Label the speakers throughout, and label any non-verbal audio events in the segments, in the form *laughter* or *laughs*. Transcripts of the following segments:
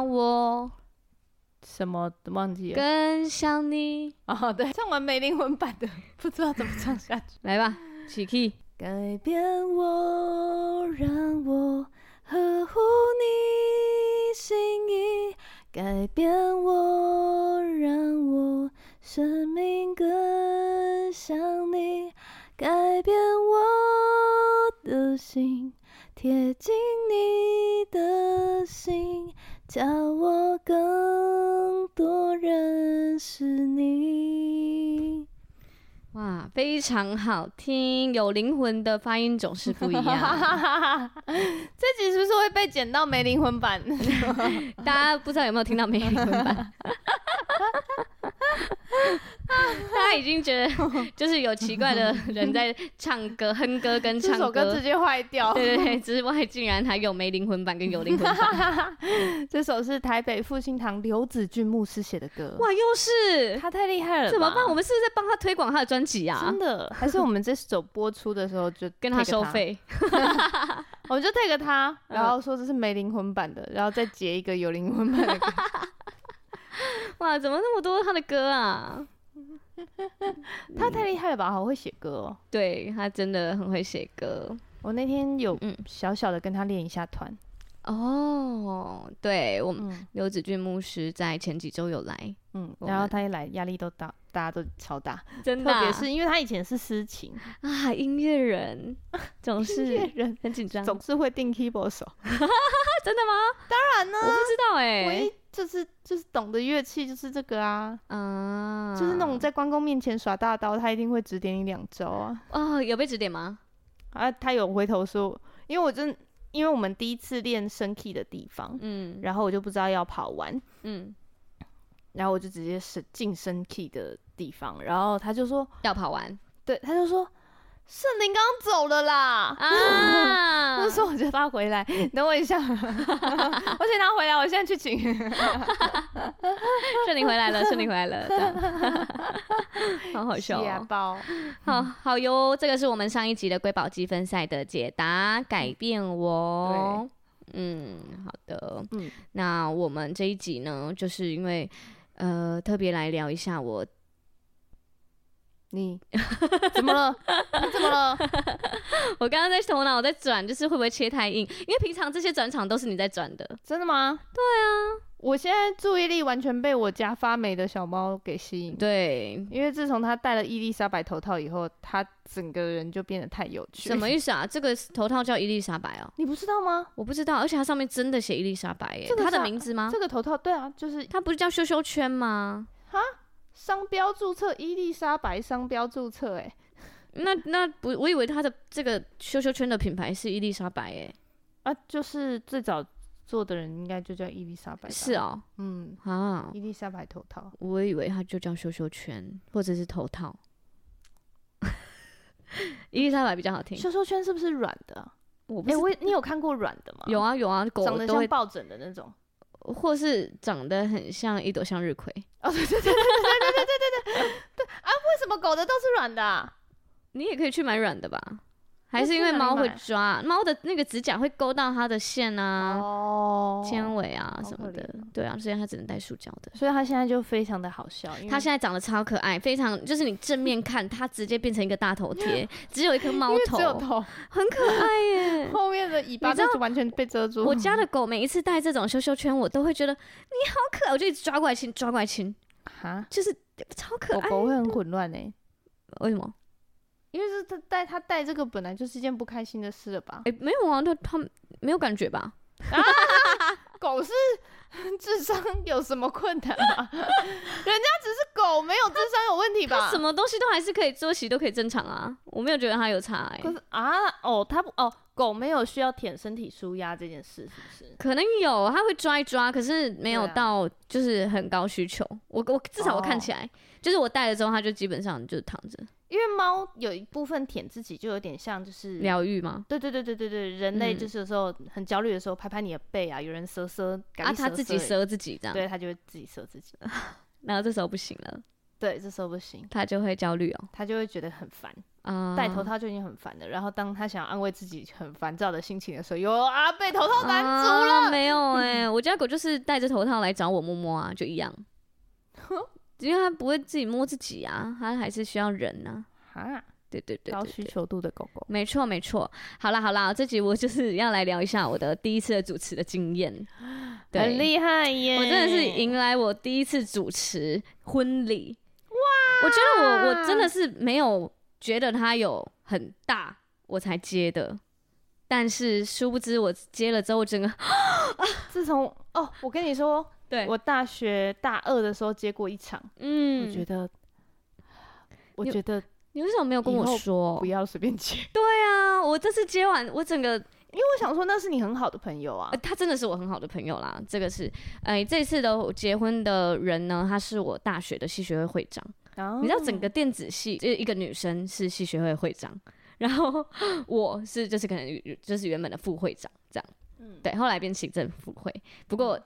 Speaker 1: 让我什么都忘记了。
Speaker 2: 更想你。
Speaker 1: 哦，对，唱完没灵魂版的，不知道怎么唱下去。*laughs*
Speaker 2: 来吧，起 key。
Speaker 1: 改变我，让我呵护你心意。改变我，让我生命更像你。改变我的心。贴近你的心，叫我更多认识你。
Speaker 2: 哇，非常好听，有灵魂的发音总是不一样。*laughs*
Speaker 1: 这集是不是会被剪到没灵魂版？*laughs*
Speaker 2: 大家不知道有没有听到没灵魂版？*laughs* 大家已经觉得就是有奇怪的人在唱歌、哼歌跟唱歌，
Speaker 1: 这首歌直接坏掉。
Speaker 2: 对对对，之外竟然还有没灵魂版跟有灵魂版。
Speaker 1: 这首是台北复兴堂刘子俊牧师写的歌。
Speaker 2: 哇，又是
Speaker 1: 他太厉害了！
Speaker 2: 怎么办？我们是不是在帮他推广他的专辑啊？
Speaker 1: 真的？还是我们这首播出的时候就 *laughs*
Speaker 2: 跟他收费？*laughs*
Speaker 1: 我们就 take 他，然后说这是没灵魂版的，然后再截一个有灵魂版的歌。*laughs*
Speaker 2: 哇，怎么那么多他的歌啊？
Speaker 1: 他太厉害了吧，好会写歌哦。
Speaker 2: 对，他真的很会写歌。
Speaker 1: 我那天有小小的跟他练一下团。
Speaker 2: 哦，对，我们刘子俊牧师在前几周有来，
Speaker 1: 嗯，然后他一来压力都大，大家都超大，*laughs*
Speaker 2: 真的，
Speaker 1: 特别是因为他以前是私情
Speaker 2: 啊，音乐人 *laughs* 总是人很紧张，
Speaker 1: 总是会定 keyboard 手，*laughs*
Speaker 2: 真的吗？
Speaker 1: 当然呢，
Speaker 2: 我不知道哎，
Speaker 1: 唯一就是就是懂得乐器就是这个啊，啊，就是那种在关公面前耍大刀，他一定会指点你两招啊，
Speaker 2: 哦，有被指点吗？
Speaker 1: 啊，他有回头说，因为我真。因为我们第一次练升 key 的地方，嗯，然后我就不知道要跑完，嗯，然后我就直接是进升 key 的地方，然后他就说
Speaker 2: 要跑完，
Speaker 1: 对，他就说。圣灵刚刚走了啦！啊，*laughs* 那时候我就他回来，等我一下，*laughs* 我请他回来，我现在去请。
Speaker 2: 圣灵回来了，圣灵回来了，好好笑哦！好好哟，这个是我们上一集的瑰宝积分赛的解答，改变我。嗯，好的。嗯，那我们这一集呢，就是因为呃，特别来聊一下我。
Speaker 1: 你 *laughs* 怎么了？你怎么了？*laughs*
Speaker 2: 我刚刚在头脑在转，就是会不会切太硬？因为平常这些转场都是你在转的。
Speaker 1: 真的吗？
Speaker 2: 对啊，
Speaker 1: 我现在注意力完全被我家发霉的小猫给吸引。
Speaker 2: 对，
Speaker 1: 因为自从它戴了伊丽莎白头套以后，它整个人就变得太有趣。
Speaker 2: 什么意思啊？这个头套叫伊丽莎白哦？
Speaker 1: 你不知道吗？
Speaker 2: 我不知道，而且它上面真的写伊丽莎白耶，它的名字吗？
Speaker 1: 这个头套对啊，就是
Speaker 2: 它不是叫羞羞圈吗？
Speaker 1: 哈？商标注册伊丽莎白商标注册，哎，
Speaker 2: 那那不，我以为它的这个羞羞圈的品牌是伊丽莎白，哎，
Speaker 1: 啊，就是最早做的人应该就叫伊丽莎白，
Speaker 2: 是哦，
Speaker 1: 嗯啊，伊丽莎白头套，
Speaker 2: 我以为它就叫羞羞圈或者是头套，*laughs* 伊丽莎白比较好听，
Speaker 1: 羞羞圈是不是软的？
Speaker 2: 我不，哎，
Speaker 1: 我你有看过软的吗？
Speaker 2: 有啊有啊，狗
Speaker 1: 长得像抱枕的那种。
Speaker 2: 或是长得很像一朵向日葵
Speaker 1: 哦，对对对对对对对对对对对啊！为什么狗的都是软的啊？
Speaker 2: 你也可以去买软的吧。还是因为猫会抓，猫的那个指甲会勾到它的线啊、纤维啊什么的，对啊，所以它只能戴塑胶的。
Speaker 1: 所以它现在就非常的好笑，
Speaker 2: 它现在长得超可爱，非常就是你正面看它直接变成一个大头 *laughs* 贴，只有一颗猫头，
Speaker 1: 只有头，
Speaker 2: 很可爱耶。*laughs*
Speaker 1: 后面的尾巴就完全被遮住。
Speaker 2: 我家的狗每一次戴这种羞羞圈，我都会觉得你好可爱，我就一直抓过来亲，抓过来亲，哈，就是超可爱。
Speaker 1: 狗狗会很混乱呢，
Speaker 2: 为什么？
Speaker 1: 因为是他带他带这个本来就是一件不开心的事了吧？
Speaker 2: 哎、欸，没有啊，他他没有感觉吧？
Speaker 1: 啊 *laughs* 狗是 *laughs* 智商有什么困难吗？*laughs* 人家只是狗，没有智商有问题吧？
Speaker 2: 什么东西都还是可以作息都可以正常啊，我没有觉得它有差哎、欸。
Speaker 1: 可是啊，哦，它不哦，狗没有需要舔身体舒压这件事，是不是？
Speaker 2: 可能有，它会抓一抓，可是没有到就是很高需求。啊、我我至少我看起来，哦、就是我带了之后，它就基本上就躺着。
Speaker 1: 因为猫有一部分舔自己，就有点像就是
Speaker 2: 疗愈吗？
Speaker 1: 对对对对对对，人类就是有时候很焦虑的时候，拍拍你的背啊，有人瑟瑟，
Speaker 2: 啊，它自己舌自己这样，
Speaker 1: 对，它就会自己舌自己。*laughs*
Speaker 2: 然后这时候不行了，
Speaker 1: 对，这时候不行，
Speaker 2: 它就会焦虑哦，
Speaker 1: 它就会觉得很烦啊，戴头套就已经很烦了。然后当他想安慰自己很烦躁的心情的时候，有啊被头套拦住了。
Speaker 2: 没有哎，我家狗就是戴着头套来找我摸摸啊，就一样。*laughs* 因为它不会自己摸自己啊，它还是需要人呢。啊，对对对，
Speaker 1: 高需求度的狗狗，
Speaker 2: 没错没错。好啦好啦，这集我就是要来聊一下我的第一次的主持的经验，*gasps*
Speaker 1: 很厉害耶！
Speaker 2: 我真的是迎来我第一次主持婚礼，哇！我觉得我我真的是没有觉得它有很大，我才接的。但是殊不知我接了之后，整个，*gasps*
Speaker 1: 自从哦，我跟你说。对，我大学大二的时候接过一场，嗯，我觉得，我觉得
Speaker 2: 你为什么没有跟我说？
Speaker 1: 不要随便接。*laughs*
Speaker 2: 对啊，我这次接完，我整个，
Speaker 1: 因为我想说那是你很好的朋友啊，
Speaker 2: 呃、他真的是我很好的朋友啦。这个是，哎、呃，这次的结婚的人呢，他是我大学的系学会会长。哦、你知道整个电子系就一个女生是系学会会长，然后 *laughs* 我是就是可能就是原本的副会长这样，嗯，对，后来变行政副会，不过。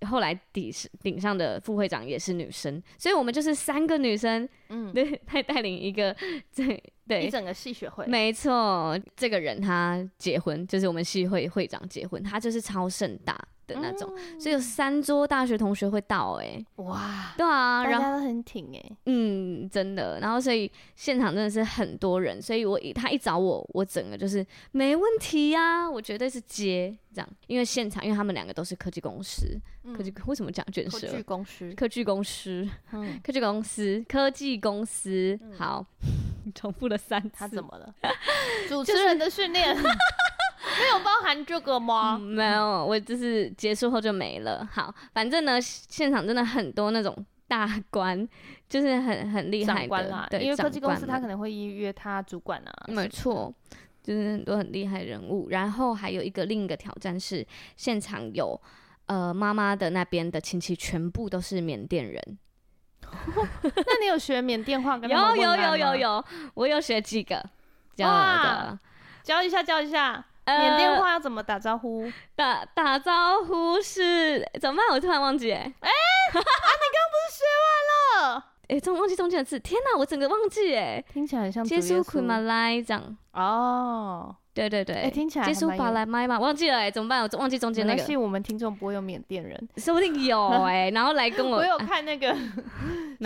Speaker 2: 嗯后来顶顶上的副会长也是女生，所以我们就是三个女生，嗯，对，带带领一个对对
Speaker 1: 一整个系学会，
Speaker 2: 没错，这个人他结婚就是我们系会会长结婚，他就是超盛大。的那种，嗯、所以有三桌大学同学会到、欸，哎，哇，对啊，然
Speaker 1: 后都很挺、欸，哎，
Speaker 2: 嗯，真的，然后所以现场真的是很多人，所以我一他一找我，我整个就是没问题呀、啊，我绝对是接这样，因为现场，因为他们两个都是科技公司，嗯、科技为什么讲卷舌？
Speaker 1: 科技？公司，
Speaker 2: 科技公司，嗯、*laughs* 科技公司，科技公司，嗯、好，*laughs* 重复了三次，
Speaker 1: 他怎么了？主持人的训练。就 *laughs* 是 *laughs* 没有包含这个吗？
Speaker 2: 嗯、没有，我就是结束后就没了。好，反正呢，现场真的很多那种大官，*laughs* 就是很很厉害的
Speaker 1: 官啦。
Speaker 2: 对，
Speaker 1: 因为科技公司他可能会约他主管啊。
Speaker 2: 没错，就是很多很厉害人物。然后还有一个另一个挑战是，现场有呃妈妈的那边的亲戚全部都是缅甸人。*laughs*
Speaker 1: 那你有学缅甸话
Speaker 2: 有有有有有，我有学几个，教的，
Speaker 1: 教一下教一下。缅甸话要怎么打招呼？*laughs* 呃、
Speaker 2: 打打招呼是怎么办？我突然忘记哎、欸。哎、
Speaker 1: 欸，啊，你刚不是学完了？
Speaker 2: 哎、欸，中忘记中间的字。天哪，我整个忘记哎。
Speaker 1: 听起来很像
Speaker 2: 耶稣库马来这样。
Speaker 1: 哦，对对对，哎、
Speaker 2: 欸，
Speaker 1: 听起来接
Speaker 2: 触巴来麦嘛，忘记了哎，怎么办？我忘记中间那个。
Speaker 1: 相信我们听众不会有缅甸人，*laughs*
Speaker 2: 说不定有哎，然后来跟我。*laughs*
Speaker 1: 我有看那个。*laughs*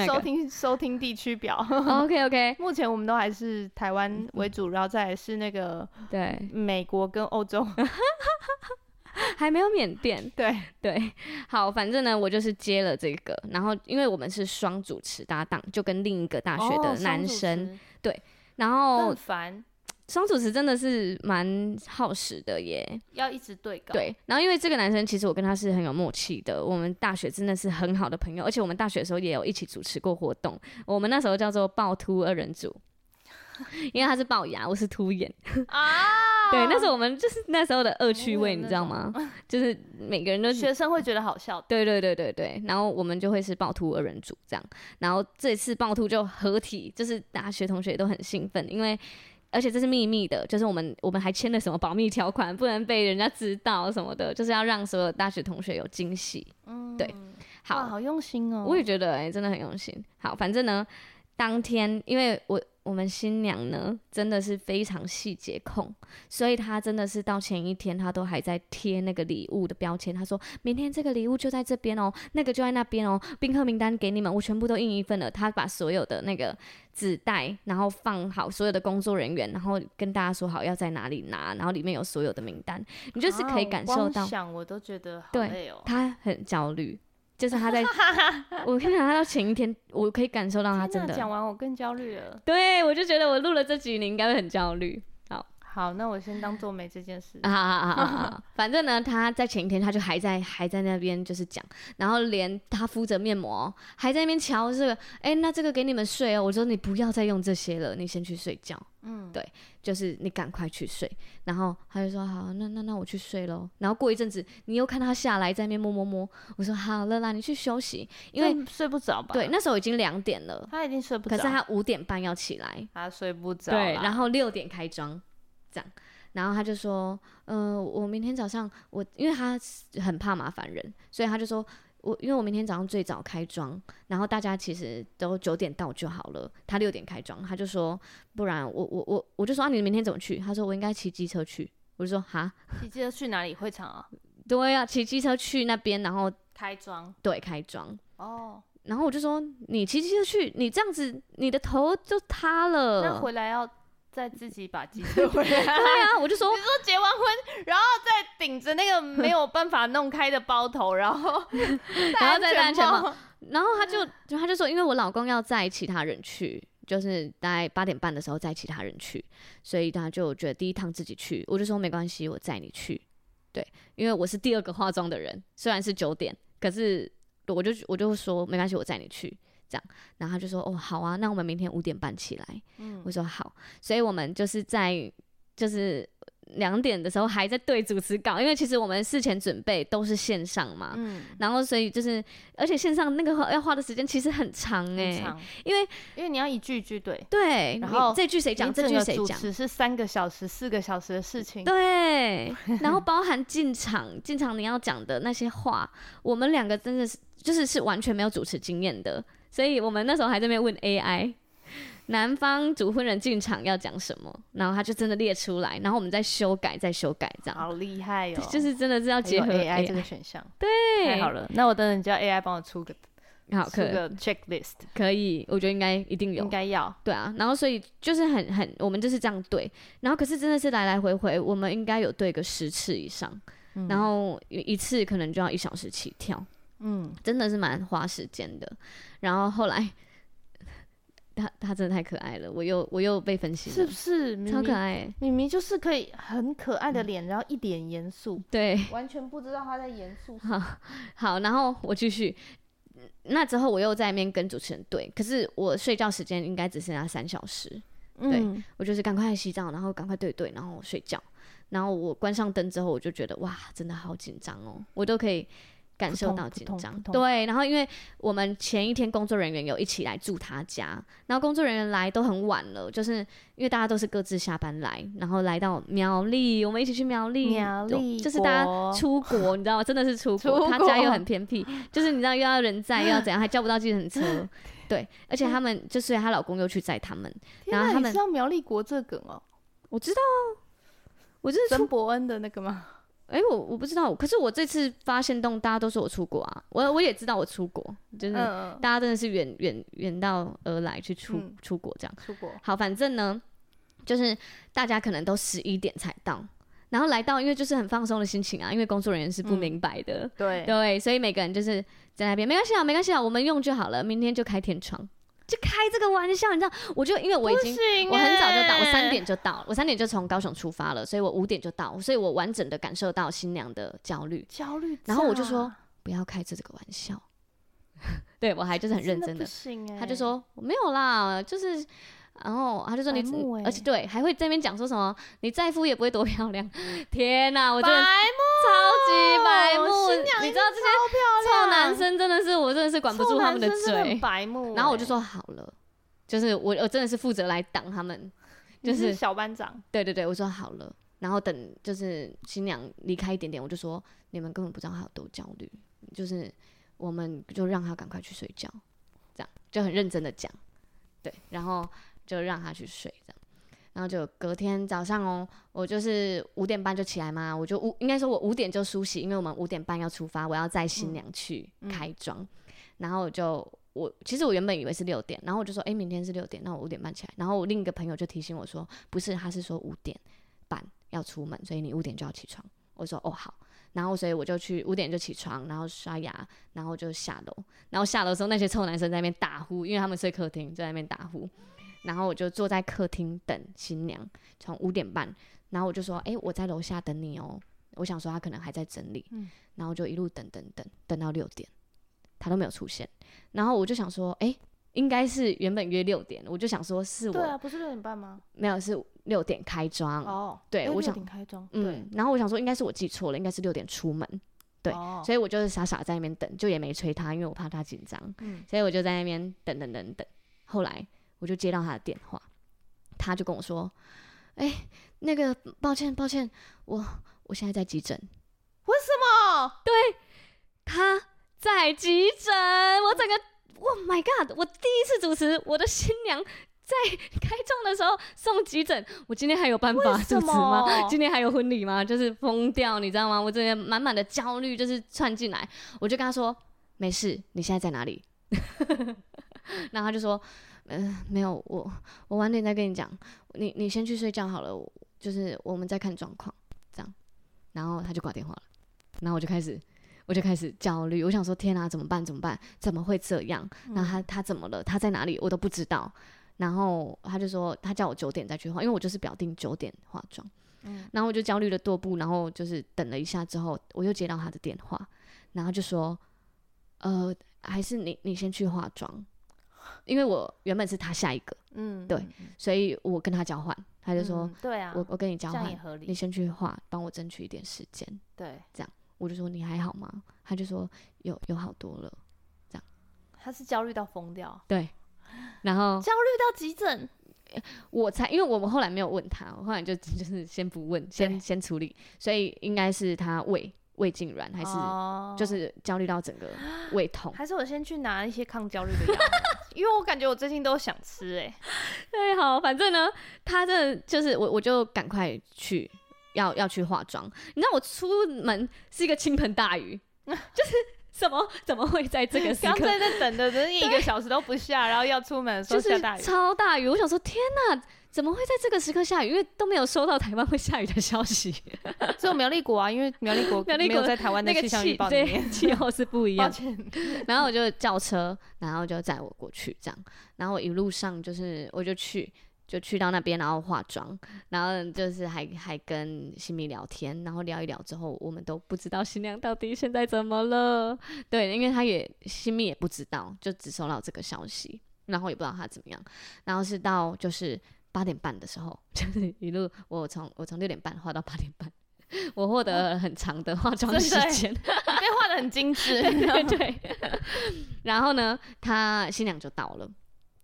Speaker 1: 收听收听地区表
Speaker 2: ，OK OK。
Speaker 1: 目前我们都还是台湾为主，然后再来是那个
Speaker 2: 对
Speaker 1: 美国跟欧洲，
Speaker 2: 还没有缅甸。
Speaker 1: 对
Speaker 2: 对，好，反正呢，我就是接了这个，然后因为我们是双主持搭档，就跟另一个大学的男生、哦、对，然后
Speaker 1: 很烦。
Speaker 2: 双主持真的是蛮耗时的耶，
Speaker 1: 要一直对稿。
Speaker 2: 对，然后因为这个男生其实我跟他是很有默契的，我们大学真的是很好的朋友，而且我们大学的时候也有一起主持过活动。我们那时候叫做暴突二人组，*laughs* 因为他是龅牙，我是凸眼啊。*laughs* 对，那时候我们就是那时候的恶趣味，你知道吗？*laughs* 就是每个人都
Speaker 1: 学生会觉得好笑。
Speaker 2: 对对对对对，然后我们就会是暴突二人组这样，然后这次暴突就合体，就是大学同学也都很兴奋，因为。而且这是秘密的，就是我们我们还签了什么保密条款，不能被人家知道什么的，就是要让所有大学同学有惊喜。嗯，对，好，
Speaker 1: 好用心哦。
Speaker 2: 我也觉得，哎，真的很用心。好，反正呢，当天因为我。我们新娘呢，真的是非常细节控，所以她真的是到前一天，她都还在贴那个礼物的标签。她说明天这个礼物就在这边哦，那个就在那边哦，宾客名单给你们，我全部都印一份了。她把所有的那个纸袋，然后放好所有的工作人员，然后跟大家说好要在哪里拿，然后里面有所有的名单，你就是可以感受到。
Speaker 1: 光想我都觉得好累哦。
Speaker 2: 对，她很焦虑。就是他在，*laughs* 我跟你讲，他到前一天，我可以感受到他真的。
Speaker 1: 讲完我更焦虑了。
Speaker 2: 对，我就觉得我录了这集，你应该会很焦虑。好，
Speaker 1: 那我先当做没这件事。
Speaker 2: 好好好好好，*laughs* 反正呢，他在前一天他就还在还在那边就是讲，然后连他敷着面膜还在那边瞧这个，哎、欸，那这个给你们睡哦。我说你不要再用这些了，你先去睡觉。嗯，对，就是你赶快去睡。然后他就说好，那那那我去睡喽。然后过一阵子，你又看他下来在那边摸摸摸。我说好了啦，你去休息，因为
Speaker 1: 睡不着吧？
Speaker 2: 对，那时候已经两点了，
Speaker 1: 他已经睡不着。
Speaker 2: 可是他五点半要起来，
Speaker 1: 他睡不着。
Speaker 2: 对，然后六点开妆。这样，然后他就说，呃，我明天早上我，因为他很怕麻烦人，所以他就说我，因为我明天早上最早开妆，然后大家其实都九点到就好了，他六点开妆，他就说，不然我我我我就说啊，你明天怎么去？他说我应该骑机车去，我就说哈，
Speaker 1: 骑机车去哪里？会场啊？*laughs*
Speaker 2: 对啊，骑机车去那边，然后
Speaker 1: 开妆，
Speaker 2: 对，开妆。哦，然后我就说你骑机车去，你这样子你的头就塌了，
Speaker 1: 那回来要。再自己把机车回来。对
Speaker 2: 啊，我就说，
Speaker 1: 你说结完婚，然后再顶着那个没有办法弄开的包头，然后 *laughs*
Speaker 2: 然后再戴安全帽，然后他就他就说，因为我老公要载其他人去，就是大概八点半的时候载其他人去，所以他就觉得第一趟自己去，我就说没关系，我载你去。对，因为我是第二个化妆的人，虽然是九点，可是我就我就说没关系，我载你去。这样，然后他就说：“哦，好啊，那我们明天五点半起来。”嗯，我说好，所以我们就是在就是两点的时候还在对主持稿，因为其实我们事前准备都是线上嘛，嗯，然后所以就是而且线上那个要花的时间其实很长哎、欸，因为
Speaker 1: 因为你要一句一句对
Speaker 2: 对，然后这句谁讲，这句谁讲，
Speaker 1: 主持是三个小时、四个小时的事情，
Speaker 2: 对，*laughs* 然后包含进场进场你要讲的那些话，我们两个真的是就是是完全没有主持经验的。所以我们那时候还在那边问 AI，男方主婚人进场要讲什么，然后他就真的列出来，然后我们再修改，再修改，这样。
Speaker 1: 好厉害哦！
Speaker 2: 就是真的是要结合 AI
Speaker 1: 这个选项。
Speaker 2: 对，
Speaker 1: 太好了。那我等等叫 AI 帮我出个，
Speaker 2: 好，出
Speaker 1: 个 checklist。
Speaker 2: 可以，我觉得应该一定有，
Speaker 1: 应该要。
Speaker 2: 对啊，然后所以就是很很，我们就是这样对，然后可是真的是来来回回，我们应该有对个十次以上，嗯、然后一次可能就要一小时起跳。嗯，真的是蛮花时间的。然后后来，他他真的太可爱了，我又我又被分析了，
Speaker 1: 是不是？明明
Speaker 2: 超可爱，
Speaker 1: 明明就是可以很可爱的脸，嗯、然后一脸严肃，
Speaker 2: 对，*laughs*
Speaker 1: 完全不知道他在严肃。
Speaker 2: 好，好，然后我继续。那之后我又在那边跟主持人对，可是我睡觉时间应该只剩下三小时。嗯、对，我就是赶快洗澡，然后赶快对对，然后睡觉。然后我关上灯之后，我就觉得哇，真的好紧张哦，我都可以。感受到紧张，对，然后因为我们前一天工作人员有一起来住他家，然后工作人员来都很晚了，就是因为大家都是各自下班来，然后来到苗栗，我们一起去苗栗，
Speaker 1: 苗栗
Speaker 2: 就是大家出国，你知道吗？真的是出国，*laughs* 他家又很偏僻，就是你知道又要人在又要怎样，还叫不到计程车，*laughs* 对，而且他们就是她老公又去载他们，然后他们
Speaker 1: 你知道苗栗国这梗哦，
Speaker 2: 我知道，我就是
Speaker 1: 曾伯恩的那个吗？
Speaker 2: 哎、欸，我我不知道，可是我这次发现动，大家都说我出国啊，我我也知道我出国，就是大家真的是远远远道而来去出、嗯、出国这样。
Speaker 1: 出国
Speaker 2: 好，反正呢，就是大家可能都十一点才到，然后来到，因为就是很放松的心情啊，因为工作人员是不明白的，
Speaker 1: 嗯、对
Speaker 2: 对，所以每个人就是在那边没关系啊，没关系啊，我们用就好了，明天就开天窗。就开这个玩笑，你知道？我就因为我已经，我很早就到，我三点就到，我三点就从高雄出发了，所以我五点就到，所以我完整的感受到新娘的焦虑，
Speaker 1: 焦虑。
Speaker 2: 然后我就说不要开这这个玩笑，*laughs* 对我还就是很认真的，他就说我没有啦，就是。然后他就说你，欸、而且对，还会在那边讲说什么，你再敷也不会多漂亮。天哪，我真的超级白目，你知道这些臭男生真的是，我真的是管不住他们的嘴。
Speaker 1: 白目，
Speaker 2: 然后我就说好了，就是我我真的是负责来挡他们，就是，
Speaker 1: 是小班长。
Speaker 2: 对对对，我说好了，然后等就是新娘离开一点点，我就说你们根本不知道他有多焦虑，就是我们就让他赶快去睡觉，这样就很认真的讲，对，然后。就让他去睡，这样，然后就隔天早上哦，我就是五点半就起来嘛，我就五应该说我五点就梳洗，因为我们五点半要出发，我要载新娘去开妆，嗯嗯、然后就我其实我原本以为是六点，然后我就说，哎，明天是六点，那我五点半起来，然后我另一个朋友就提醒我说，不是，他是说五点半要出门，所以你五点就要起床。我说哦好，然后所以我就去五点就起床，然后刷牙，然后就下楼，然后下楼的时候那些臭男生在那边打呼，因为他们睡客厅，就在那边打呼。然后我就坐在客厅等新娘，从五点半，然后我就说，哎，我在楼下等你哦。我想说他可能还在整理，嗯，然后就一路等等等等到六点，他都没有出现。然后我就想说，哎，应该是原本约六点，我就想说是我，
Speaker 1: 对啊，不是六点半吗？
Speaker 2: 没有，是六点开庄。哦，对，我想
Speaker 1: 六点开庄，
Speaker 2: 嗯，然后我想说应该是我记错了，应该是六点出门。对，哦、所以我就是傻傻在那边等，就也没催他，因为我怕他紧张。嗯，所以我就在那边等等等等。后来我就接到他的电话，他就跟我说：“哎、欸，那个抱歉抱歉，我我现在在急诊。”
Speaker 1: 为什么？
Speaker 2: 对，他在急诊。我整个，Oh my God！我第一次主持我的新娘。在开帐的时候送急诊，我今天还有办法主持吗？今天还有婚礼吗？就是疯掉，你知道吗？我这边满满的焦虑就是窜进来，我就跟他说：“没事，你现在在哪里？” *laughs* 然后他就说：“嗯、呃，没有，我我晚点再跟你讲，你你先去睡觉好了，就是我们再看状况，这样。”然后他就挂电话了，然后我就开始我就开始焦虑，我想说：“天啊，怎么办？怎么办？怎么会这样？然后他他怎么了？他在哪里？我都不知道。”然后他就说，他叫我九点再去化，因为我就是表定九点化妆。嗯，然后我就焦虑的踱步，然后就是等了一下之后，我又接到他的电话，然后就说，呃，还是你你先去化妆，因为我原本是他下一个，嗯，对，所以我跟他交换，他就说，对啊，我我跟你交换，你先去画，帮我争取一点时间，对，这样，我就说你还好吗？他就说有有好多了，这样，
Speaker 1: 他是焦虑到疯掉，
Speaker 2: 对。然后 *laughs*
Speaker 1: 焦虑到急诊，
Speaker 2: 我才因为我们后来没有问他，我后来就就是先不问，先先处理，所以应该是他胃胃痉挛，还是就是焦虑到整个胃痛，
Speaker 1: 还是我先去拿一些抗焦虑的药，*laughs* 因为我感觉我最近都想吃哎、欸，*laughs*
Speaker 2: 对，好，反正呢，他这就是我我就赶快去要要去化妆，你知道我出门是一个倾盆大雨，*laughs* 就是。怎么怎么会在这个时刻？
Speaker 1: 刚在那等的等一个小时都不下，然后要出门说下大雨，
Speaker 2: 超大雨。我想说，天哪，怎么会在这个时刻下雨？因为都没有收到台湾会下雨的消息。*laughs*
Speaker 1: 只有苗栗国啊，因为苗栗国 *laughs* 苗栗国在台湾的气象预报里面，*laughs*
Speaker 2: 气候是不一样。歉然后我就叫车，然后就载我过去，这样。然后我一路上就是，我就去。就去到那边，然后化妆，然后就是还还跟新米聊天，然后聊一聊之后，我们都不知道新娘到底现在怎么了。对，因为他也新米也不知道，就只收到这个消息，然后也不知道他怎么样。然后是到就是八点半的时候，*laughs* 就是一路我从我从六点半画到八点半，*laughs* 我获得了很长的化妆时间，被 *laughs*
Speaker 1: 画得很精致，
Speaker 2: 对对对。然后呢，他新娘就到了。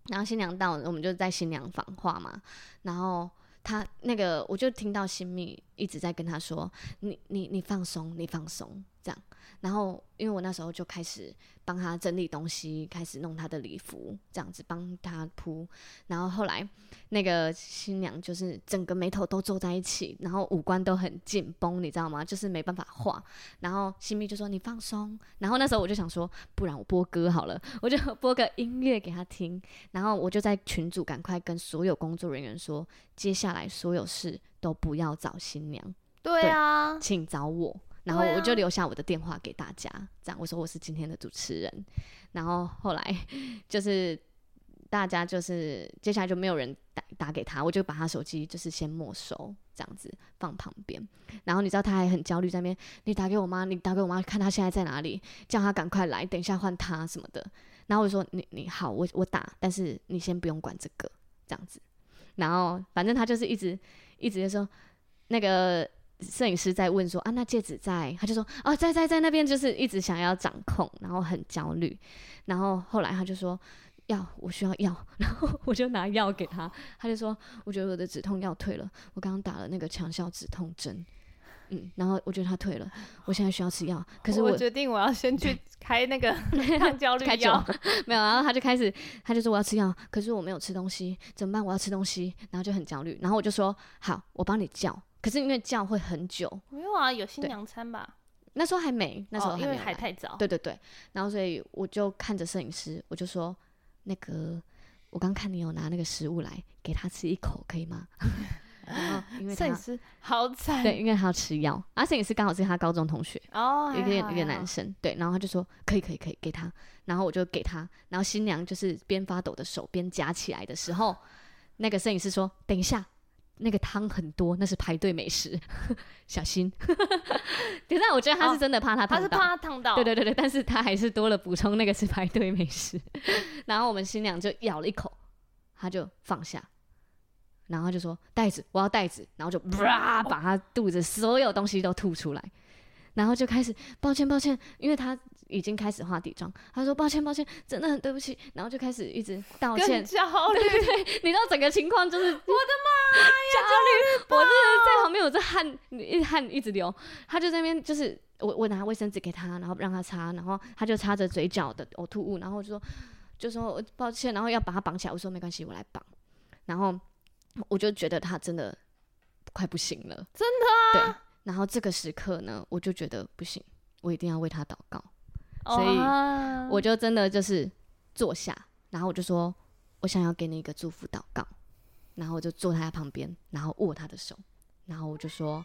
Speaker 2: 然后新娘到，我们就在新娘房画嘛。然后他那个，我就听到新秘一直在跟他说：“你你你放松，你放松。”这样。然后因为我那时候就开始帮他整理东西，开始弄他的礼服，这样子帮他铺。然后后来那个新娘就是整个眉头都皱在一起，然后五官都很紧绷，你知道吗？就是没办法画。然后新密就说：“你放松。”然后那时候我就想说：“不然我播歌好了，我就播个音乐给他听。”然后我就在群组赶快跟所有工作人员说：“接下来所有事都不要找新娘，
Speaker 1: 对啊，
Speaker 2: 对，请找我。”然后我就留下我的电话给大家，啊、这样我说我是今天的主持人。然后后来 *laughs* 就是大家就是接下来就没有人打打给他，我就把他手机就是先没收，这样子放旁边。然后你知道他还很焦虑，在那边你打给我妈，你打给我妈，看他现在在哪里，叫他赶快来，等一下换他什么的。然后我就说你你好，我我打，但是你先不用管这个，这样子。然后反正他就是一直一直就说那个。摄影师在问说啊，那戒指在？他就说哦，在在在那边，就是一直想要掌控，然后很焦虑。然后后来他就说要，我需要药，然后我就拿药给他。他就说，我觉得我的止痛药退了，我刚刚打了那个强效止痛针，嗯，然后我觉得他退了，*laughs* 我现在需要吃药。可是我，
Speaker 1: 我决定我要先去 *laughs* 开那个 *laughs* 抗焦虑药，
Speaker 2: 没有。然后他就开始，他就说我要吃药，可是我没有吃东西，怎么办？我要吃东西，然后就很焦虑。然后我就说好，我帮你叫。可是因为叫会很久，
Speaker 1: 没有啊，有新娘餐吧？
Speaker 2: 那时候还没，那时候还没、哦、因为
Speaker 1: 还太早。
Speaker 2: 对对对，然后所以我就看着摄影师，我就说：“那个，我刚看你有拿那个食物来，给他吃一口，可以吗？”然后因为摄影师
Speaker 1: 好惨，
Speaker 2: 对，因为他要吃药。啊，摄影师刚好是他高中同学哦，一个一个男生，对，然后他就说：“可以，可以，可以给他。”然后我就给他，然后新娘就是边发抖的手边夹起来的时候。那个摄影师说：“等一下，那个汤很多，那是排队美食，*laughs* 小心。*laughs* ”等下，我觉得他是真的怕他烫到，
Speaker 1: 他是怕他烫到。
Speaker 2: 对对对对，但是他还是多了补充那个是排队美食。*laughs* 然后我们新娘就咬了一口，他就放下，然后就说：“袋子，我要袋子。”然后就啪把他肚子所有东西都吐出来。然后就开始抱歉抱歉，因为他已经开始化底妆。他说抱歉抱歉，真的很对不起。然后就开始一直道歉。
Speaker 1: 焦虑，
Speaker 2: 对对对，你知道整个情况就是我的
Speaker 1: 妈呀，
Speaker 2: 焦虑。我就是在旁边，我这汗一汗一直流。他就在那边，就是我我拿卫生纸给他，然后让他擦，然后他就擦着嘴角的呕吐物，然后就说就说抱歉，然后要把他绑起来。我说没关系，我来绑。然后我就觉得他真的快不行了，
Speaker 1: 真的
Speaker 2: 啊。对。然后这个时刻呢，我就觉得不行，我一定要为他祷告，所以我就真的就是坐下，然后我就说，我想要给你一个祝福祷告，然后我就坐在他旁边，然后握他的手，然后我就说，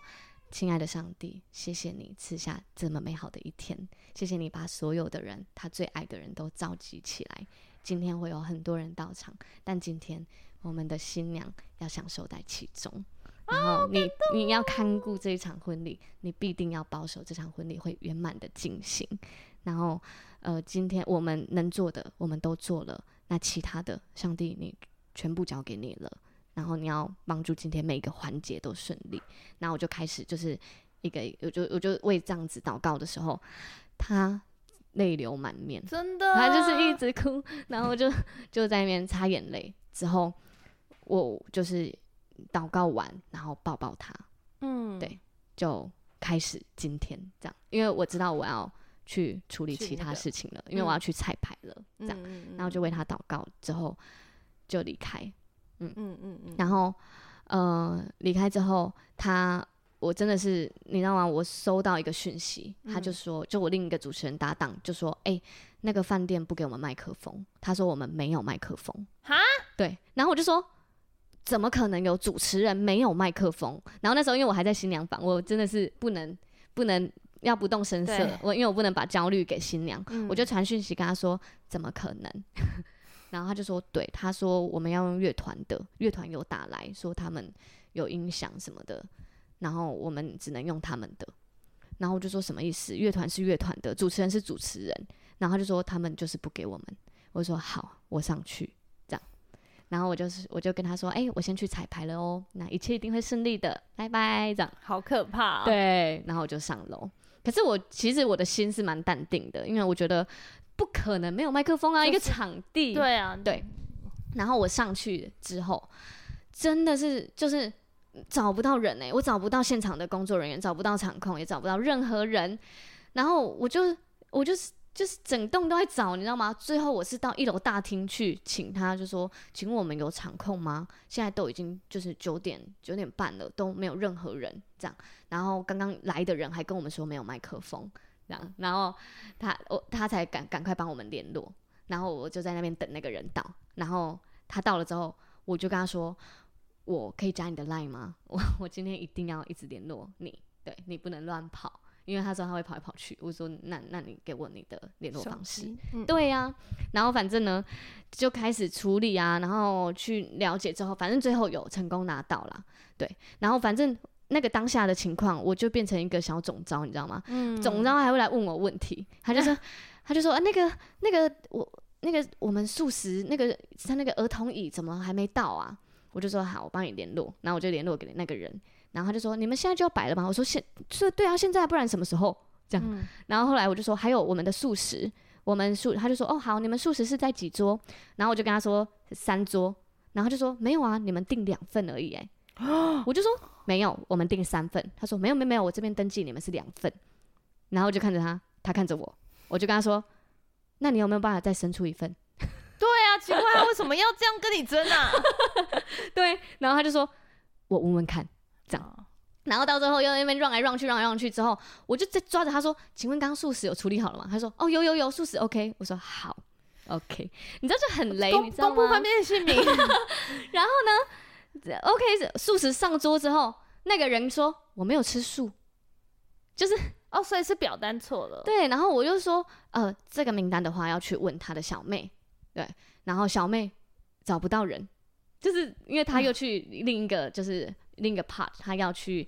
Speaker 2: 亲爱的上帝，谢谢你赐下这么美好的一天，谢谢你把所有的人，他最爱的人都召集起来，今天会有很多人到场，但今天我们的新娘要享受在其中。然后你你要看顾这一场婚礼，你必定要保守这场婚礼会圆满的进行。然后，呃，今天我们能做的我们都做了，那其他的，上帝你全部交给你了。然后你要帮助今天每一个环节都顺利。然后我就开始就是一个，我就我就为这样子祷告的时候，他泪流满面，
Speaker 1: 真的，
Speaker 2: 他就是一直哭，然后就就在那边擦眼泪。之后我就是。祷告完，然后抱抱他，嗯，对，就开始今天这样，因为我知道我要去处理其他事情了，因为我要去彩排了，这样，然后就为他祷告之后就离开，嗯。嗯嗯嗯，然后呃离开之后，他我真的是你知道吗？我收到一个讯息，他就说，就我另一个主持人搭档就说，哎，那个饭店不给我们麦克风，他说我们没有麦克风，哈，对，然后我就说。怎么可能有主持人没有麦克风？然后那时候因为我还在新娘房，我真的是不能不能要不动声色。我因为我不能把焦虑给新娘，嗯、我就传讯息跟他说怎么可能？*laughs* 然后他就说对，他说我们要用乐团的，乐团有打来说他们有音响什么的，然后我们只能用他们的。然后我就说什么意思？乐团是乐团的，主持人是主持人。然后他就说他们就是不给我们。我说好，我上去。然后我就是，我就跟他说，哎、欸，我先去彩排了哦，那一切一定会顺利的，拜拜，这样。
Speaker 1: 好可怕、哦。
Speaker 2: 对，然后我就上楼。可是我其实我的心是蛮淡定的，因为我觉得不可能没有麦克风啊，就是、一个场地。
Speaker 1: 对啊，
Speaker 2: 对。然后我上去之后，真的是就是找不到人哎、欸，我找不到现场的工作人员，找不到场控，也找不到任何人。然后我就我就是。就是整栋都在找，你知道吗？最后我是到一楼大厅去请他，就说：“请问我们有场控吗？”现在都已经就是九点九点半了，都没有任何人这样。然后刚刚来的人还跟我们说没有麦克风，这样。然后他我他才赶赶快帮我们联络。然后我就在那边等那个人到。然后他到了之后，我就跟他说：“我可以加你的 line 吗？*laughs* 我我今天一定要一直联络你，对你不能乱跑。”因为他说他会跑来跑去，我说那那你给我你的联络方式，嗯、对呀、啊，然后反正呢就开始处理啊，然后去了解之后，反正最后有成功拿到了，对，然后反正那个当下的情况，我就变成一个小总招，你知道吗？嗯，总招还会来问我问题，他就说、*laughs* 啊、他就说啊那个那个我那个我们素食那个他那个儿童椅怎么还没到啊？我就说好，我帮你联络，然后我就联络给那个人。然后他就说：“你们现在就要摆了吗？”我说：“现，是对啊，现在不然什么时候？”这样。嗯、然后后来我就说：“还有我们的素食，我们素。”他就说：“哦，好，你们素食是在几桌？”然后我就跟他说：“三桌。”然后他就说：“没有啊，你们订两份而已。”哎，我就说：“没有，我们订三份。”他说：“没有，没有，没有，我这边登记你们是两份。”然后我就看着他，他看着我，我就跟他说：“那你有没有办法再生出一份？” *laughs*
Speaker 1: 对啊，奇怪，他为什么要这样跟你争啊？*laughs*
Speaker 2: 对，然后他就说：“我问问看。”这样，然后到最后又那边绕来绕去，绕来绕去之后，我就在抓着他说：“请问刚刚素食有处理好了吗？”他说：“哦，有有有，素食 OK。”我说：“好，OK。”你知道就很雷，你知道吗？公布方面的姓名。然后呢，OK，素食上桌之后，那个人说：“我没有吃素。”就是 *laughs*
Speaker 1: 哦，所以是表单错了。
Speaker 2: 对，然后我就说：“呃，这个名单的话要去问他的小妹。”对，然后小妹找不到人。就是因为他又去另一个，就是另一个 part，他要去